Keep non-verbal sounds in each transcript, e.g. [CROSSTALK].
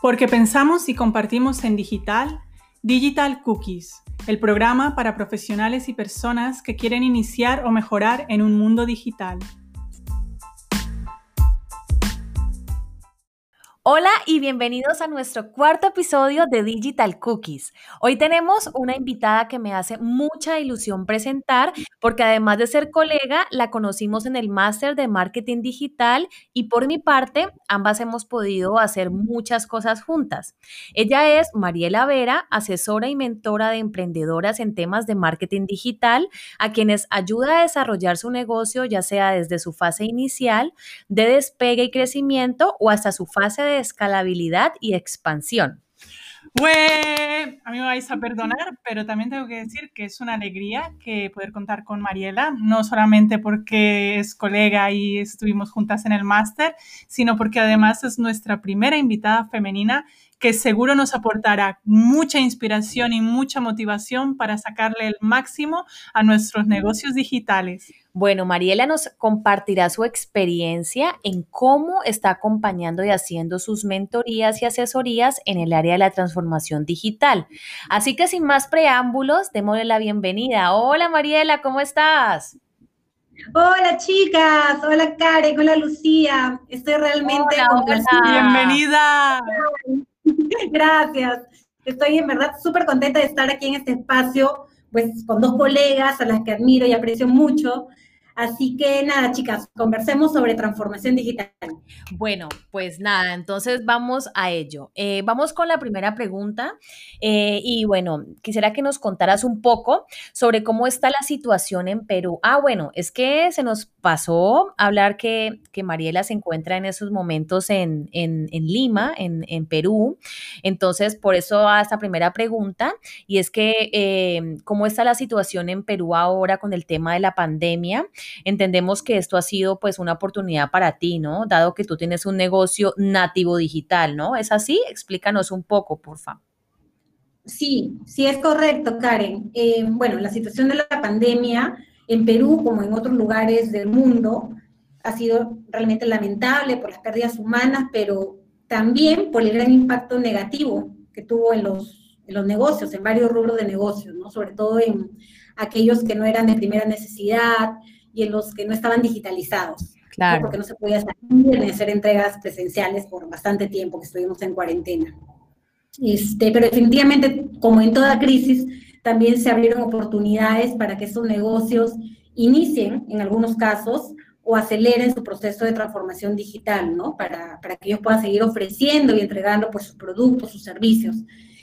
Porque pensamos y compartimos en digital, Digital Cookies, el programa para profesionales y personas que quieren iniciar o mejorar en un mundo digital. Hola y bienvenidos a nuestro cuarto episodio de Digital Cookies. Hoy tenemos una invitada que me hace mucha ilusión presentar porque además de ser colega, la conocimos en el máster de marketing digital y por mi parte, ambas hemos podido hacer muchas cosas juntas. Ella es Mariela Vera, asesora y mentora de emprendedoras en temas de marketing digital, a quienes ayuda a desarrollar su negocio ya sea desde su fase inicial, de despegue y crecimiento o hasta su fase de escalabilidad y expansión. a mí me vais a perdonar, pero también tengo que decir que es una alegría que poder contar con Mariela, no solamente porque es colega y estuvimos juntas en el máster, sino porque además es nuestra primera invitada femenina que seguro nos aportará mucha inspiración y mucha motivación para sacarle el máximo a nuestros negocios digitales. Bueno, Mariela nos compartirá su experiencia en cómo está acompañando y haciendo sus mentorías y asesorías en el área de la transformación digital. Así que sin más preámbulos, démosle la bienvenida. Hola Mariela, ¿cómo estás? Hola chicas, hola Karen, hola Lucía. Estoy realmente hola, Bienvenida. [LAUGHS] Gracias. Estoy en verdad súper contenta de estar aquí en este espacio, pues con dos colegas a las que admiro y aprecio mucho. Así que nada, chicas, conversemos sobre transformación digital. Bueno, pues nada, entonces vamos a ello. Eh, vamos con la primera pregunta. Eh, y bueno, quisiera que nos contaras un poco sobre cómo está la situación en Perú. Ah, bueno, es que se nos pasó hablar que, que Mariela se encuentra en esos momentos en, en, Lima, en, en, Perú. Entonces, por eso a esta primera pregunta. Y es que, eh, ¿cómo está la situación en Perú ahora con el tema de la pandemia? Entendemos que esto ha sido pues una oportunidad para ti, ¿no? Dado que tú tienes un negocio nativo digital, ¿no? ¿Es así? Explícanos un poco, por favor. Sí, sí es correcto, Karen. Eh, bueno, la situación de la pandemia en Perú, como en otros lugares del mundo, ha sido realmente lamentable por las pérdidas humanas, pero también por el gran impacto negativo que tuvo en los, en los negocios, en varios rubros de negocios, ¿no? Sobre todo en aquellos que no eran de primera necesidad, y en los que no estaban digitalizados. Claro. Porque no se podía salir ni hacer entregas presenciales por bastante tiempo que estuvimos en cuarentena. Este, pero definitivamente, como en toda crisis, también se abrieron oportunidades para que estos negocios inicien, en algunos casos, o aceleren su proceso de transformación digital, ¿no? Para, para que ellos puedan seguir ofreciendo y entregando pues, sus productos, sus servicios.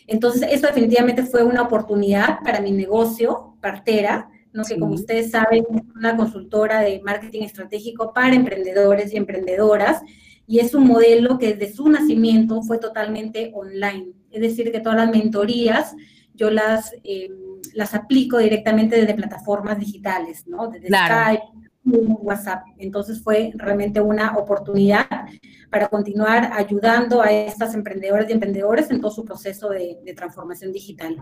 Entonces, eso definitivamente fue una oportunidad para mi negocio, Partera, ¿no? que como ustedes saben es una consultora de marketing estratégico para emprendedores y emprendedoras y es un modelo que desde su nacimiento fue totalmente online. Es decir, que todas las mentorías yo las, eh, las aplico directamente desde plataformas digitales, ¿no? Desde Skype, WhatsApp. Entonces fue realmente una oportunidad para continuar ayudando a estas emprendedoras y emprendedores en todo su proceso de transformación digital.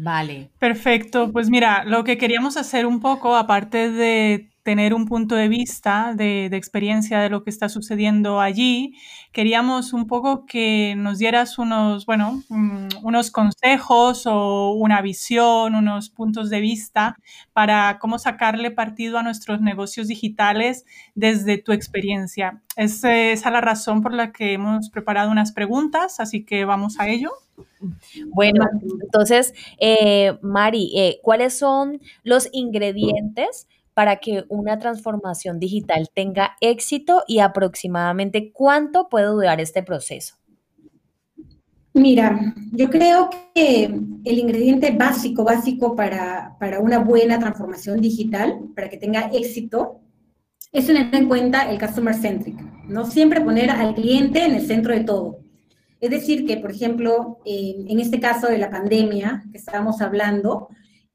Vale. Perfecto. Pues mira, lo que queríamos hacer un poco, aparte de tener un punto de vista de, experiencia de lo que está sucediendo allí, queríamos un poco que nos dieras unos, bueno, mm, unos consejos o una visión, unos puntos de vista para cómo sacarle partido a nuestros negocios digitales desde tu experiencia. Es, esa la razón por la que hemos preparado unas preguntas, así que vamos a ello. Bueno, entonces, eh, Mari, eh, ¿cuáles son los ingredientes para que una transformación digital tenga éxito y aproximadamente cuánto puede durar este proceso? Mira, yo creo que el ingrediente básico, básico para, una buena transformación digital, para que tenga éxito, es tener en cuenta el customer centric, ¿no? Siempre poner al cliente en el centro de todo. Es decir, que, por ejemplo, en este caso de la pandemia que estábamos hablando,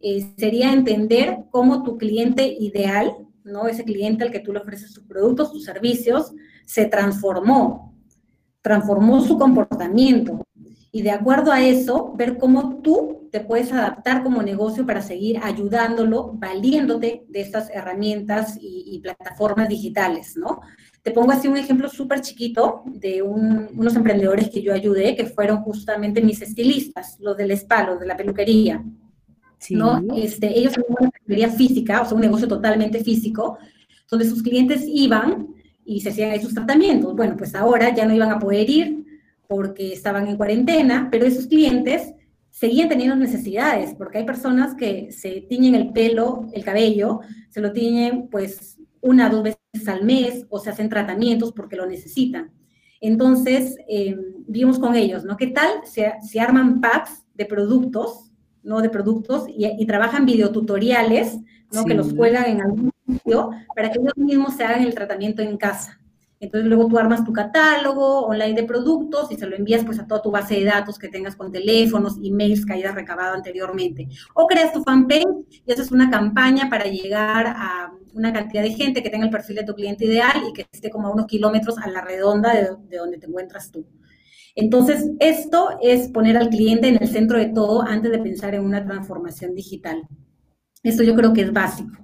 eh, sería entender cómo tu cliente ideal, ¿no? Ese cliente al que tú le ofreces tus productos, tus servicios, se transformó, transformó su comportamiento. y de acuerdo a eso, ver cómo tú te puedes adaptar como negocio para seguir ayudándolo, valiéndote de estas herramientas y, plataformas digitales, ¿no? Te pongo así un ejemplo súper chiquito de unos emprendedores que yo ayudé, que fueron justamente mis estilistas, los del spa, de la peluquería. ¿No? Este, ellos tenían una peluquería física, o sea, un negocio totalmente físico, donde sus clientes iban y se hacían ahí sus tratamientos. Bueno, pues ahora ya no iban a poder ir porque estaban en cuarentena, pero esos clientes seguían teniendo necesidades, porque hay personas que se tiñen el pelo, el cabello, se lo tiñen pues una o dos veces al mes o se hacen tratamientos porque lo necesitan. Entonces, eh, vimos con ellos, ¿no? ¿Qué tal si, arman packs de productos, ¿no? De productos y, trabajan videotutoriales, ¿no? Que los cuelgan en algún sitio para que ellos mismos se hagan el tratamiento en casa. Entonces luego tú armas tu catálogo online de productos y se lo envías pues a toda tu base de datos que tengas con teléfonos, emails que hayas recabado anteriormente. O creas tu fanpage y haces una campaña para llegar a una cantidad de gente que tenga el perfil de tu cliente ideal y que esté como a unos kilómetros a la redonda de, de donde te encuentras tú. Entonces, esto es poner al cliente en el centro de todo antes de pensar en una transformación digital. Esto yo creo que es básico.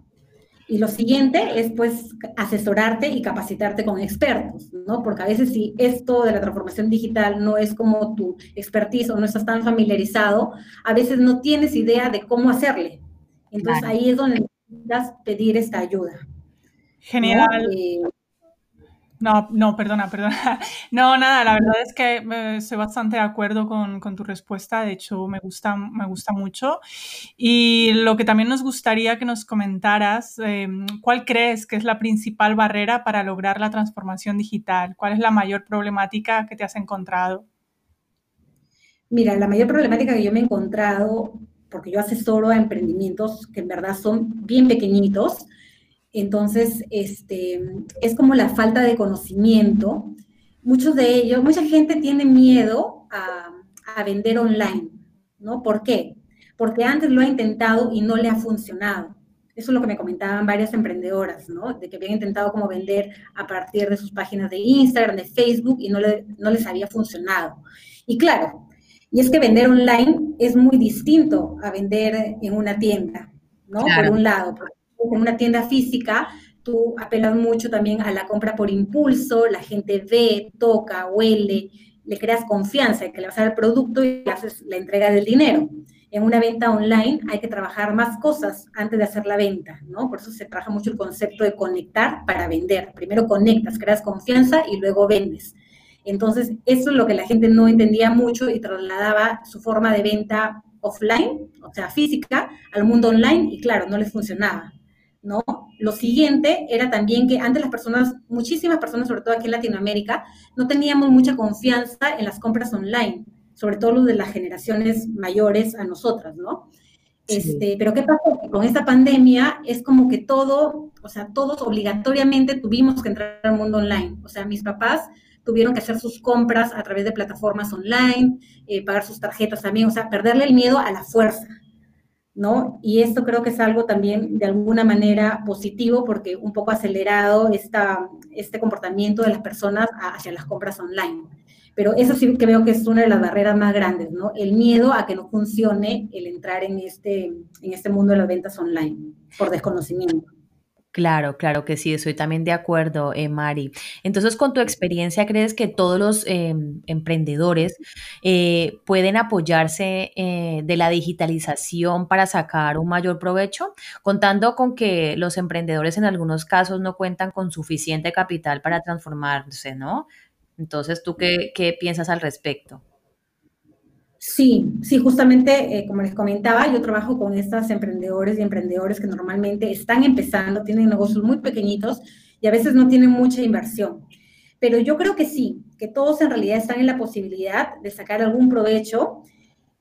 Y lo siguiente es pues asesorarte y capacitarte con expertos, ¿no? Porque a veces si esto de la transformación digital no es como tu expertise o no estás tan familiarizado, a veces no tienes idea de cómo hacerle. Entonces ahí es donde necesitas pedir esta ayuda. Genial. Eh, no, no, perdona, perdona. [LAUGHS] No, nada, la verdad es que eh, estoy bastante de acuerdo con, tu respuesta, de hecho me gusta, me gusta mucho. Y lo que también nos gustaría que nos comentaras, em, ¿cuál crees que es la principal barrera para lograr la transformación digital? ¿Cuál es la mayor problemática que te has encontrado? Mira, la mayor problemática que yo me he encontrado, porque yo asesoro a emprendimientos que en verdad son bien pequeñitos, entonces, este, es como la falta de conocimiento. Muchos de ellos, mucha gente tiene miedo a, vender online, ¿no? ¿Por qué? Porque antes lo ha intentado y no le ha funcionado. Eso es lo que me comentaban varias emprendedoras, ¿no? De que habían intentado como vender a partir de sus páginas de Instagram, de Facebook y no, no les había funcionado. Y claro, y es que vender online es muy distinto a vender en una tienda, ¿no? Por un lado, en una tienda física, tú apelas mucho también a la compra por impulso, la gente ve, toca, huele, le creas confianza que le vas a dar el producto y le haces la entrega del dinero. En una venta online hay que trabajar más cosas antes de hacer la venta, ¿no? Por eso se trabaja mucho el concepto de conectar para vender. Primero conectas, creas confianza y luego vendes. Entonces, eso es lo que la gente no entendía mucho y trasladaba su forma de venta offline, o sea, física, al mundo online y claro, no les funcionaba. ¿No? Lo siguiente era también que antes las personas, muchísimas personas, sobre todo aquí en Latinoamérica, no teníamos mucha confianza en las compras online, sobre todo los de las generaciones mayores a nosotras, ¿no? Este, pero ¿qué pasó? Con esta pandemia es como que todo, o sea, todos obligatoriamente tuvimos que entrar al mundo online. O sea, mis papás tuvieron que hacer sus compras a través de plataformas online, eh, pagar sus tarjetas también, o sea, perderle el miedo a la fuerza, ¿no? Y esto creo que es algo también de alguna manera positivo porque un poco acelerado esta, este comportamiento de las personas hacia las compras online. Pero eso sí que veo que es una de las barreras más grandes, ¿no? El miedo a que no funcione el entrar en este, en este mundo de las ventas online por desconocimiento. Claro, claro que sí, estoy también de acuerdo, eh, Mari. Entonces, con tu experiencia, ¿crees que todos los em, emprendedores eh, pueden apoyarse eh, de la digitalización para sacar un mayor provecho? Contando con que los emprendedores en algunos casos no cuentan con suficiente capital para transformarse, ¿no? Entonces, ¿tú qué, qué piensas al respecto? Sí, sí, justamente eh, como les comentaba, yo trabajo con estas emprendedores y emprendedores que normalmente están empezando, tienen negocios muy pequeñitos y a veces no tienen mucha inversión. Pero yo creo que sí, que todos en realidad están en la posibilidad de sacar algún provecho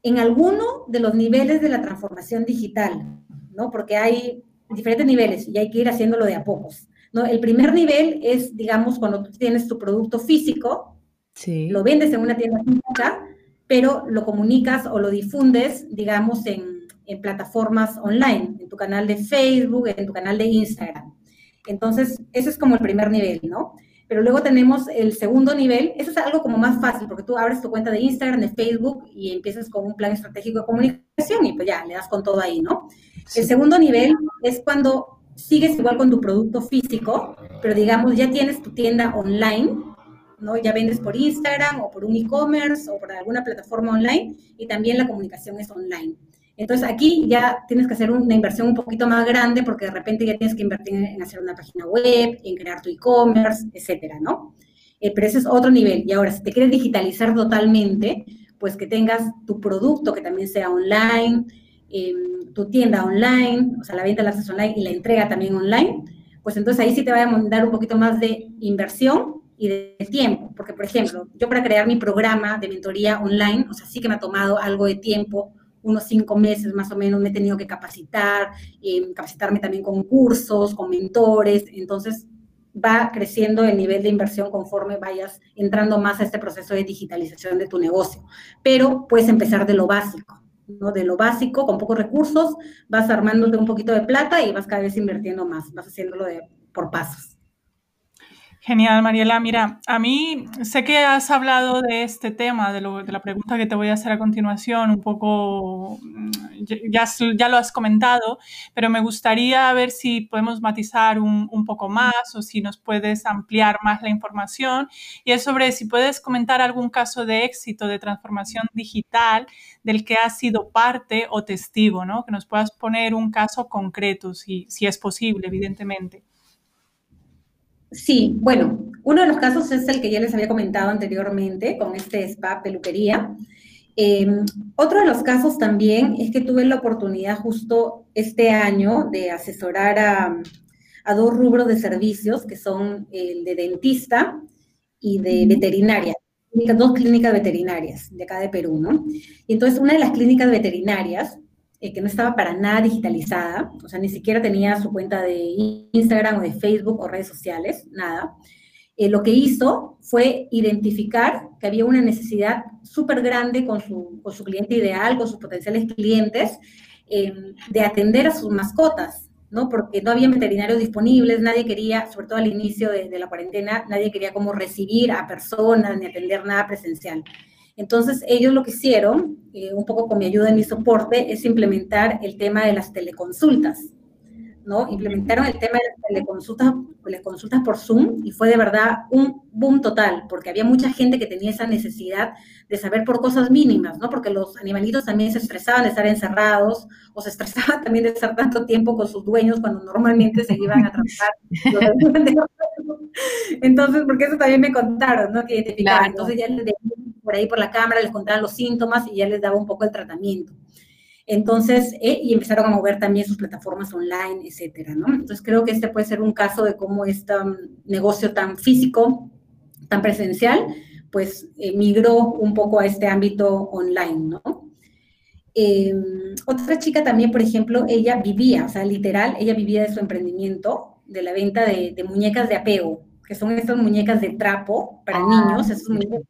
en alguno de los niveles de la transformación digital, ¿no? Porque hay diferentes niveles y hay que ir haciéndolo de a pocos, ¿no? El primer nivel es, digamos, cuando tú tienes tu producto físico, sí. lo vendes en una tienda física, pero lo comunicas o lo difundes, digamos, en, plataformas online, en tu canal de Facebook, en tu canal de Instagram. Entonces, ese es como el primer nivel, ¿no? Pero luego tenemos el segundo nivel, eso es algo como más fácil, porque tú abres tu cuenta de Instagram, de Facebook y empiezas con un plan estratégico de comunicación y pues ya, le das con todo ahí, ¿no? El segundo nivel es cuando sigues igual con tu producto físico, pero digamos ya tienes tu tienda online, ¿no? Ya vendes por Instagram o por un e-commerce o por alguna plataforma online y también la comunicación es online. Entonces aquí ya tienes que hacer una inversión un poquito más grande porque de repente ya tienes que invertir en hacer una página web, en crear tu e-commerce, etcétera, ¿no? Eh, pero ese es otro nivel. Y ahora, si te quieres digitalizar totalmente, pues que tengas tu producto que también sea online, em, tu tienda online, o sea, la venta la haces online y la entrega también online, pues entonces ahí sí te va a dar un poquito más de inversión y de tiempo. Porque, por ejemplo, yo para crear mi programa de mentoría online, o sea, sí que me ha tomado algo de tiempo unos cinco meses más o menos me he tenido que capacitar, eh, capacitarme también con cursos, con mentores, entonces va creciendo el nivel de inversión conforme vayas entrando más a este proceso de digitalización de tu negocio. Pero puedes empezar de lo básico, ¿no? De lo básico, con pocos recursos, vas armándote un poquito de plata y vas cada vez invirtiendo más, vas haciéndolo de, por pasos. Genial, Mariela. Mira, a mí sé que has hablado de este tema, de, la pregunta que te voy a hacer a continuación, un poco, mm, ya, lo has comentado, pero me gustaría ver si podemos matizar un, poco más o si nos puedes ampliar más la información. Y es sobre si puedes comentar algún caso de éxito de transformación digital del que has sido parte o testigo, ¿no? Que nos puedas poner un caso concreto, si es posible, evidentemente. Sí, bueno, uno de los casos es el que ya les había comentado anteriormente con este spa peluquería. Em, otro de los casos también es que tuve la oportunidad justo este año de asesorar a, dos rubros de servicios, que son el de dentista y de veterinaria, dos clínicas veterinarias de acá de Perú, ¿no? Y entonces una de las clínicas veterinarias eh, que no estaba para nada digitalizada, o sea, ni siquiera tenía su cuenta de Instagram o de Facebook o redes sociales, nada. Eh, lo que hizo fue identificar que había una necesidad súper grande con su, con su, cliente ideal, con sus potenciales clientes, em, de atender a sus mascotas, ¿no? Porque no había veterinarios disponibles, nadie quería, sobre todo al inicio de, de la cuarentena, nadie quería como recibir a personas ni atender nada presencial. Entonces, ellos lo que hicieron, eh, un poco con mi ayuda y mi soporte, es implementar el tema de las teleconsultas, ¿no? Implementaron el tema de las teleconsultas, consultas por Zoom y fue de verdad un boom total, porque había mucha gente que tenía esa necesidad de saber por cosas mínimas, ¿no? Porque los animalitos también se estresaban de estar encerrados o se estresaban [LAUGHS] también de estar tanto tiempo con sus dueños cuando normalmente se iban a trabajar. [LAUGHS] Entonces, porque eso también me contaron, ¿no? Que identificaban. Entonces ya les por ahí por la cámara, les contaban los síntomas y ya les daba un poco el tratamiento. Entonces, eh, y empezaron a mover también sus plataformas online, etcétera, ¿no? Entonces, creo que este puede ser un caso de cómo este negocio tan físico, tan presencial, pues eh, migró un poco a este ámbito online, ¿no? Em, otra chica también, por ejemplo, ella vivía, o sea, literal, ella vivía de su emprendimiento, de la venta de, muñecas de apego, que son estas muñecas de trapo para ah, niños, esas muñecas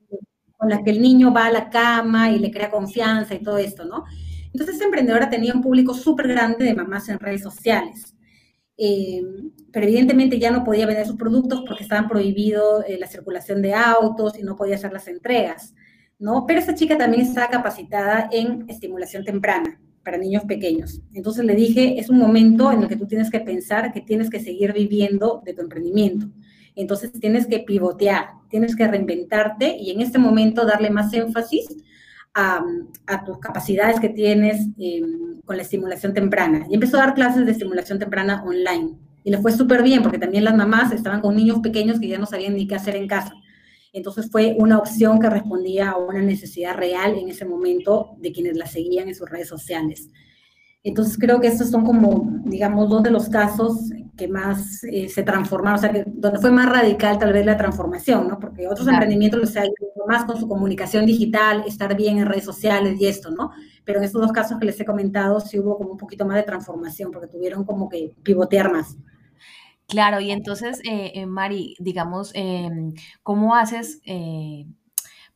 con las que el niño va a la cama y le crea confianza y todo esto, ¿no? Entonces, esta emprendedora tenía un público súper grande de mamás en redes sociales. Eh, pero evidentemente ya no podía vender sus productos porque estaban prohibido eh, la circulación de autos y no podía hacer las entregas, ¿no? Pero esta chica también está capacitada en estimulación temprana para niños pequeños. Entonces le dije, es un momento en el que tú tienes que pensar que tienes que seguir viviendo de tu emprendimiento. Entonces tienes que pivotear, tienes que reinventarte y en este momento darle más énfasis a, tus capacidades que tienes em, con la estimulación temprana. Y empezó a dar clases de estimulación temprana online. Y le fue súper bien porque también las mamás estaban con niños pequeños que ya no sabían ni qué hacer en casa. Entonces fue una opción que respondía a una necesidad real en ese momento de quienes la seguían en sus redes sociales. Entonces creo que estos son como, digamos, dos de los casos que más eh, se transformaron, o sea, que donde fue más radical tal vez la transformación, ¿no? Porque otros emprendimientos los han más con su comunicación digital, estar bien en redes sociales y esto, ¿no? Pero en estos dos casos que les he comentado sí hubo como un poquito más de transformación, porque tuvieron como que pivotear más. Claro, y entonces, eh, eh Mari, digamos, em, ¿cómo haces eh,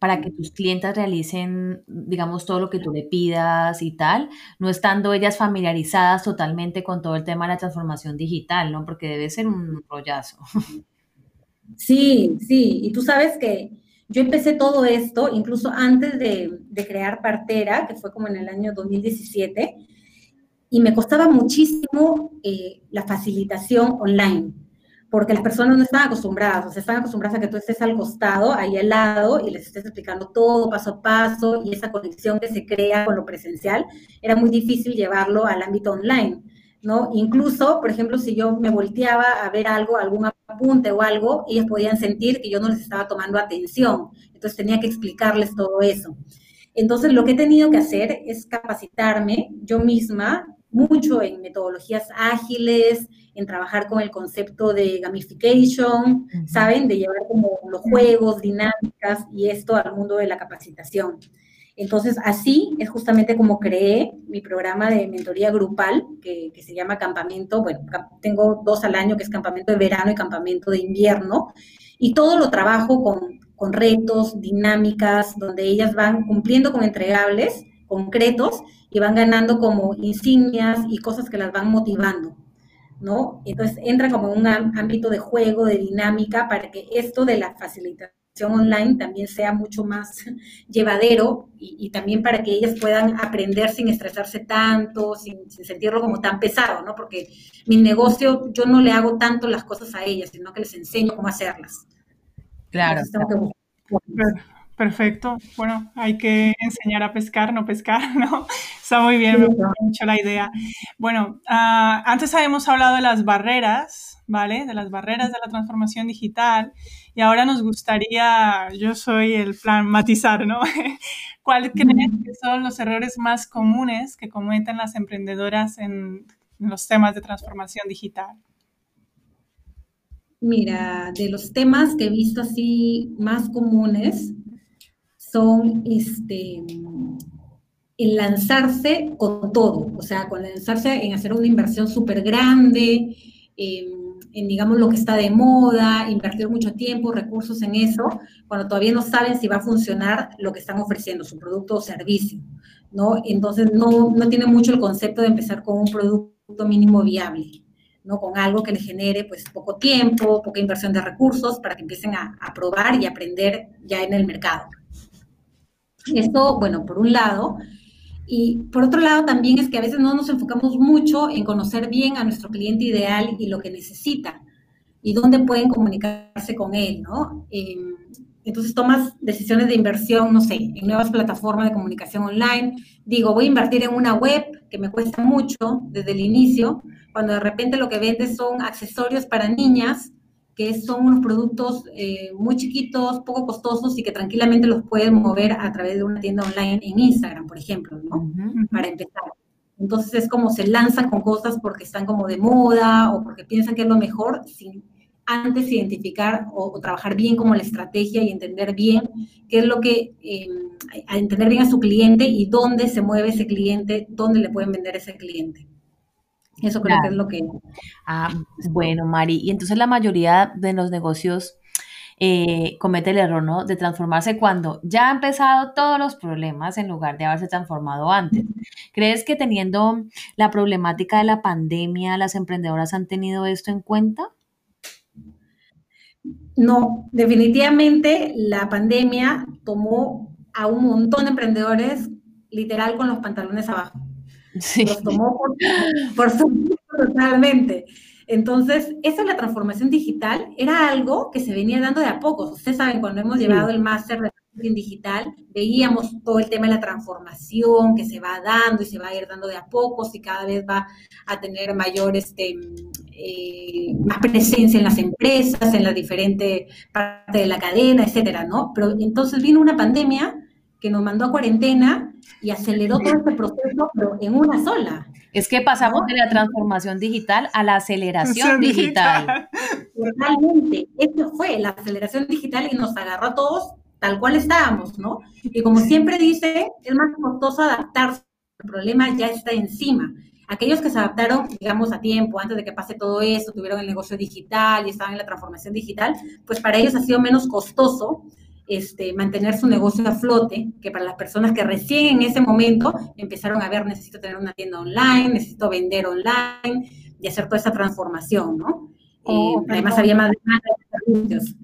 para que tus clientes realicen, digamos, todo lo que tú le pidas y tal, no estando ellas familiarizadas totalmente con todo el tema de la transformación digital, ¿no? Porque debe ser un rollazo. [LAUGHS] Sí, sí, y tú sabes que yo empecé todo esto incluso antes de, crear Partera, que fue como en el año 2017, y me costaba muchísimo eh, la facilitación online, porque las personas no están acostumbradas, o sea, están acostumbradas a que tú estés al costado, ahí al lado, y les estés explicando todo paso a paso, y esa conexión que se crea con lo presencial, era muy difícil llevarlo al ámbito online. ¿no? Incluso, por ejemplo, si yo me volteaba a ver algo, algún apunte o algo, ellas podían sentir que yo no les estaba tomando atención. Entonces tenía que explicarles todo eso. Entonces, lo que he tenido que hacer es capacitarme yo misma mucho en metodologías ágiles, en trabajar con el concepto de gamification, ¿saben? De llevar como los juegos, dinámicas y esto al mundo de la capacitación. Entonces, así es justamente como creé mi programa de mentoría grupal, que, se llama Campamento. Bueno, tengo dos al año, que es Campamento de Verano y Campamento de Invierno. Y todo lo trabajo con, con retos, dinámicas, donde ellas van cumpliendo con entregables concretos y van ganando como insignias y cosas que las van motivando. ¿no? Entonces entra como en un ámbito de juego, de dinámica, para que esto de la facilitación online también sea mucho más [LAUGHS] llevadero y, también para que ellas puedan aprender sin estresarse tanto, sin, sentirlo como tan pesado, ¿no? Porque mi negocio, yo no le hago tanto las cosas a ellas, sino que les enseño cómo hacerlas. Claro. Perfecto. Bueno, hay que enseñar a pescar, no pescar, [LAUGHS] ¿no? Está muy bien, me gusta mucho la idea. Bueno, ah, antes habíamos hablado de las barreras, ¿vale? De las barreras de la transformación digital. Y ahora nos gustaría, yo soy el plan matizar, ¿no? [LAUGHS] ¿Cuál crees que son los errores más comunes que cometen las emprendedoras en los temas de transformación digital? Mira, de los temas que he visto así más comunes son este, el lanzarse con todo, o sea, con lanzarse en hacer una inversión súper grande, en, digamos, lo que está de moda, invertir mucho tiempo, recursos en eso, cuando todavía no saben si va a funcionar lo que están ofreciendo, su producto o servicio, ¿no? Entonces, no, no tiene mucho el concepto de empezar con un producto mínimo viable, ¿no? Con algo que le genere, pues, poco tiempo, poca inversión de recursos para que empiecen a probar y aprender ya en el mercado. Esto, bueno, por un lado, y por otro lado, también es que a veces no nos enfocamos mucho en conocer bien a nuestro cliente ideal y lo que necesita y dónde pueden comunicarse con él, ¿no? Em, entonces tomas decisiones de inversión, no sé, en nuevas plataformas de comunicación online. Digo, voy a invertir en una web que me cuesta mucho desde el inicio, cuando de repente lo que vendes son accesorios para niñas que son unos productos eh, muy chiquitos, poco costosos y que tranquilamente los pueden mover a través de una tienda online en Instagram, por ejemplo, ¿no? Para empezar. Entonces es como se lanzan con cosas porque están como de moda o porque piensan que es lo mejor sin antes identificar o, trabajar bien como la estrategia y entender bien qué es lo que, eh, entender bien a su cliente y dónde se mueve ese cliente, dónde le pueden vender a ese cliente. Eso creo que es lo que... Ah, bueno, Mari, y entonces la mayoría de los negocios eh, comete el error, ¿no? De transformarse cuando ya ha empezado todos los problemas en lugar de haberse transformado antes. ¿Crees que teniendo la problemática de la pandemia, las emprendedoras han tenido esto en cuenta? No, definitivamente la pandemia tomó a un montón de emprendedores literal con los pantalones abajo. [LAUGHS] Sí. Los tomó por, por su totalmente. Entonces, esa es la transformación digital, era algo que se venía dando de a pocos. Ustedes saben, cuando hemos llevado el máster de marketing digital, veíamos todo el tema de la transformación que se va dando y se va a ir dando de a pocos y cada vez va a tener mayor, este, eh, más presencia en las empresas, en la diferente parte de la cadena, etcétera, ¿no? Pero entonces vino una pandemia que nos mandó a cuarentena y aceleró todo este proceso, pero en una sola. Es que pasamos de la transformación digital a la aceleración digital. Totalmente, esto fue la aceleración digital y nos agarró a todos tal cual estábamos, ¿no? Y como siempre dice, es más costoso adaptarse, el problema ya está encima. Aquellos que se adaptaron, digamos, a tiempo, antes de que pase todo esto, tuvieron el negocio digital y estaban en la transformación digital, pues para ellos ha sido menos costoso este, mantener su negocio a flote, que para las personas que recién en ese momento empezaron a ver, necesito tener una tienda online, necesito vender online y hacer toda esa transformación, ¿no? Oh, además había más de servicios.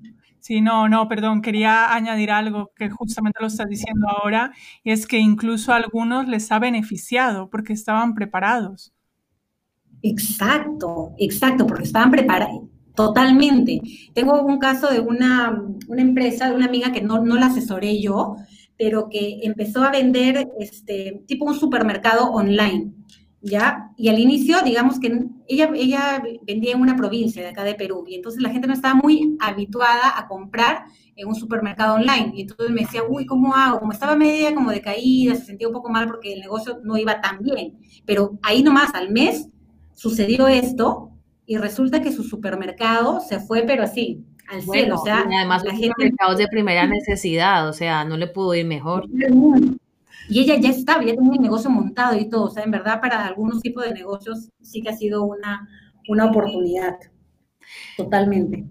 Sí, no, no, perdón, quería añadir algo que justamente lo estás diciendo ahora, y es que incluso a algunos les ha beneficiado porque estaban preparados. Exacto, exacto, porque estaban preparados. Totalmente. Tengo un caso de una, una empresa, de una amiga que no, no la asesoré yo, pero que empezó a vender este, tipo un supermercado online. ¿ya? Y al inicio, digamos que ella, ella vendía en una provincia de acá de Perú, y entonces la gente no estaba muy habituada a comprar en un supermercado online. Y entonces me decía, uy, ¿cómo hago? Como estaba media como de caída, se sentía un poco mal porque el negocio no iba tan bien. Pero ahí nomás, al mes, sucedió esto, y resulta que su supermercado se fue, pero así, al cielo. O sea, y además, los mercados de primera necesidad, o sea, no le pudo ir mejor. Y ella ya estaba, ya tenía un negocio montado y todo. O sea, en verdad, para algunos tipos de negocios sí que ha sido una, una oportunidad. Totalmente.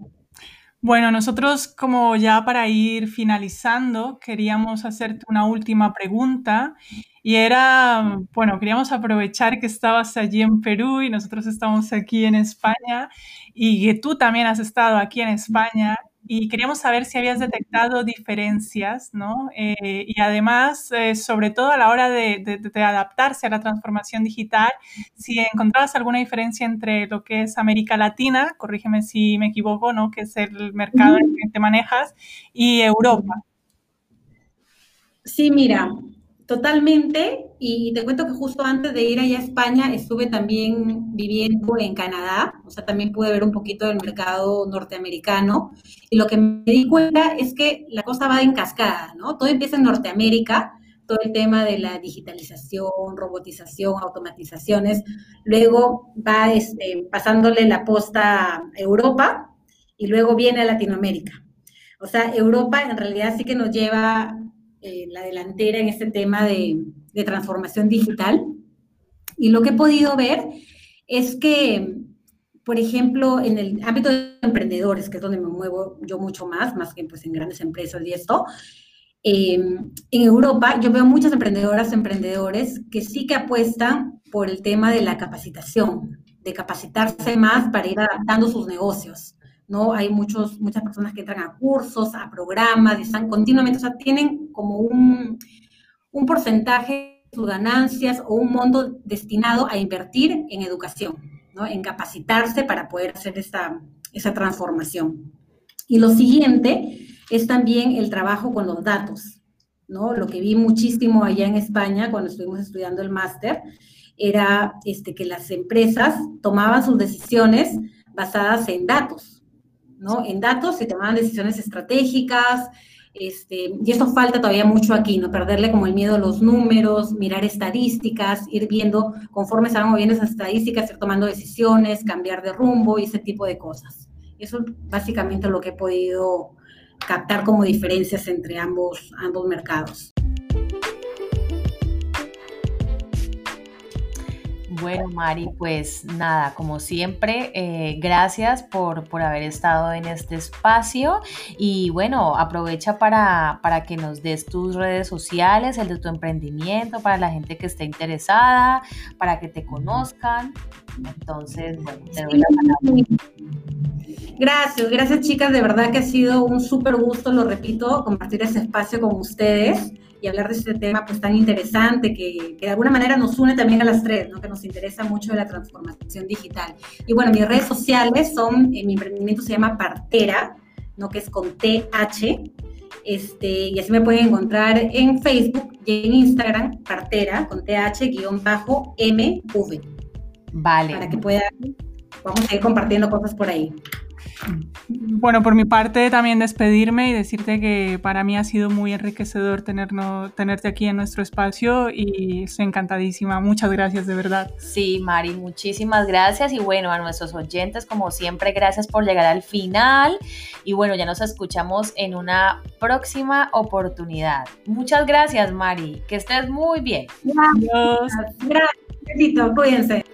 Bueno, nosotros como ya para ir finalizando, queríamos hacerte una última pregunta y era, bueno, queríamos aprovechar que estabas allí en Perú y nosotros estamos aquí en España y que tú también has estado aquí en España y queríamos saber si habías detectado diferencias, ¿no? Eh, y además, eh, sobre todo a la hora de, adaptarse a la transformación digital, si encontrabas alguna diferencia entre lo que es América Latina, corrígeme si me equivoco, ¿no? Que es el mercado en que te manejas, y Europa. Sí, mira, Totalmente, y te cuento que justo antes de ir allá a España estuve también viviendo en Canadá, o sea, también pude ver un poquito del mercado norteamericano, y lo que me di cuenta es que la cosa va en cascada, ¿no? Todo empieza en Norteamérica, todo el tema de la digitalización, robotización, automatizaciones, luego va este, pasándole la posta a Europa y luego viene a Latinoamérica. O sea, Europa en realidad sí que nos lleva eh, la delantera en este tema de, transformación digital. Y lo que he podido ver es que, por ejemplo, en el ámbito de emprendedores, que es donde me muevo yo mucho más, más que pues, en grandes empresas y esto, em, en Europa yo veo muchas emprendedoras, emprendedores que sí que apuestan por el tema de la capacitación, de capacitarse más para ir adaptando sus negocios. ¿No? Hay muchos, muchas personas que entran a cursos, a programas, están continuamente, o sea, tienen como un, un porcentaje de sus ganancias o un monto destinado a invertir en educación, ¿no? En capacitarse para poder hacer esta, esa transformación. Y lo siguiente es también el trabajo con los datos, ¿no? Lo que vi muchísimo allá en España cuando estuvimos estudiando el máster era este, que las empresas tomaban sus decisiones basadas en datos, ¿no? En datos se tomaban decisiones estratégicas, este, y esto falta todavía mucho aquí, ¿no? Perderle como el miedo a los números, mirar estadísticas, ir viendo conforme se van moviendo esas estadísticas, ir tomando decisiones, cambiar de rumbo y ese tipo de cosas. Eso es básicamente lo que he podido captar como diferencias entre ambos, ambos mercados. Bueno, Mari, pues nada, como siempre, eh, gracias por, haber estado en este espacio y bueno, aprovecha para, para, que nos des tus redes sociales, el de tu emprendimiento, para la gente que esté interesada, para que te conozcan. Entonces, bueno, te doy la. Gracias, gracias chicas, de verdad que ha sido un súper gusto, lo repito, compartir ese espacio con ustedes y hablar de este tema pues tan interesante que, que, de alguna manera nos une también a las tres, ¿no? que nos interesa mucho la transformación digital. Y bueno, mis redes sociales son, eh, mi emprendimiento se llama Partera, ¿no? que es con TH, este, y así me pueden encontrar en Facebook y en Instagram, Partera, con TH-MV. Vale. Para que puedan, vamos a ir compartiendo cosas por ahí. Bueno, por mi parte también despedirme y decirte que para mí ha sido muy enriquecedor tenerte aquí en nuestro espacio y estoy encantadísima. Muchas gracias, de verdad. Sí, Mari, muchísimas gracias y bueno, a nuestros oyentes, como siempre, gracias por llegar al final y bueno, ya nos escuchamos en una próxima oportunidad. Muchas gracias, Mari, que estés muy bien. Gracias. Gracias. Cuídense.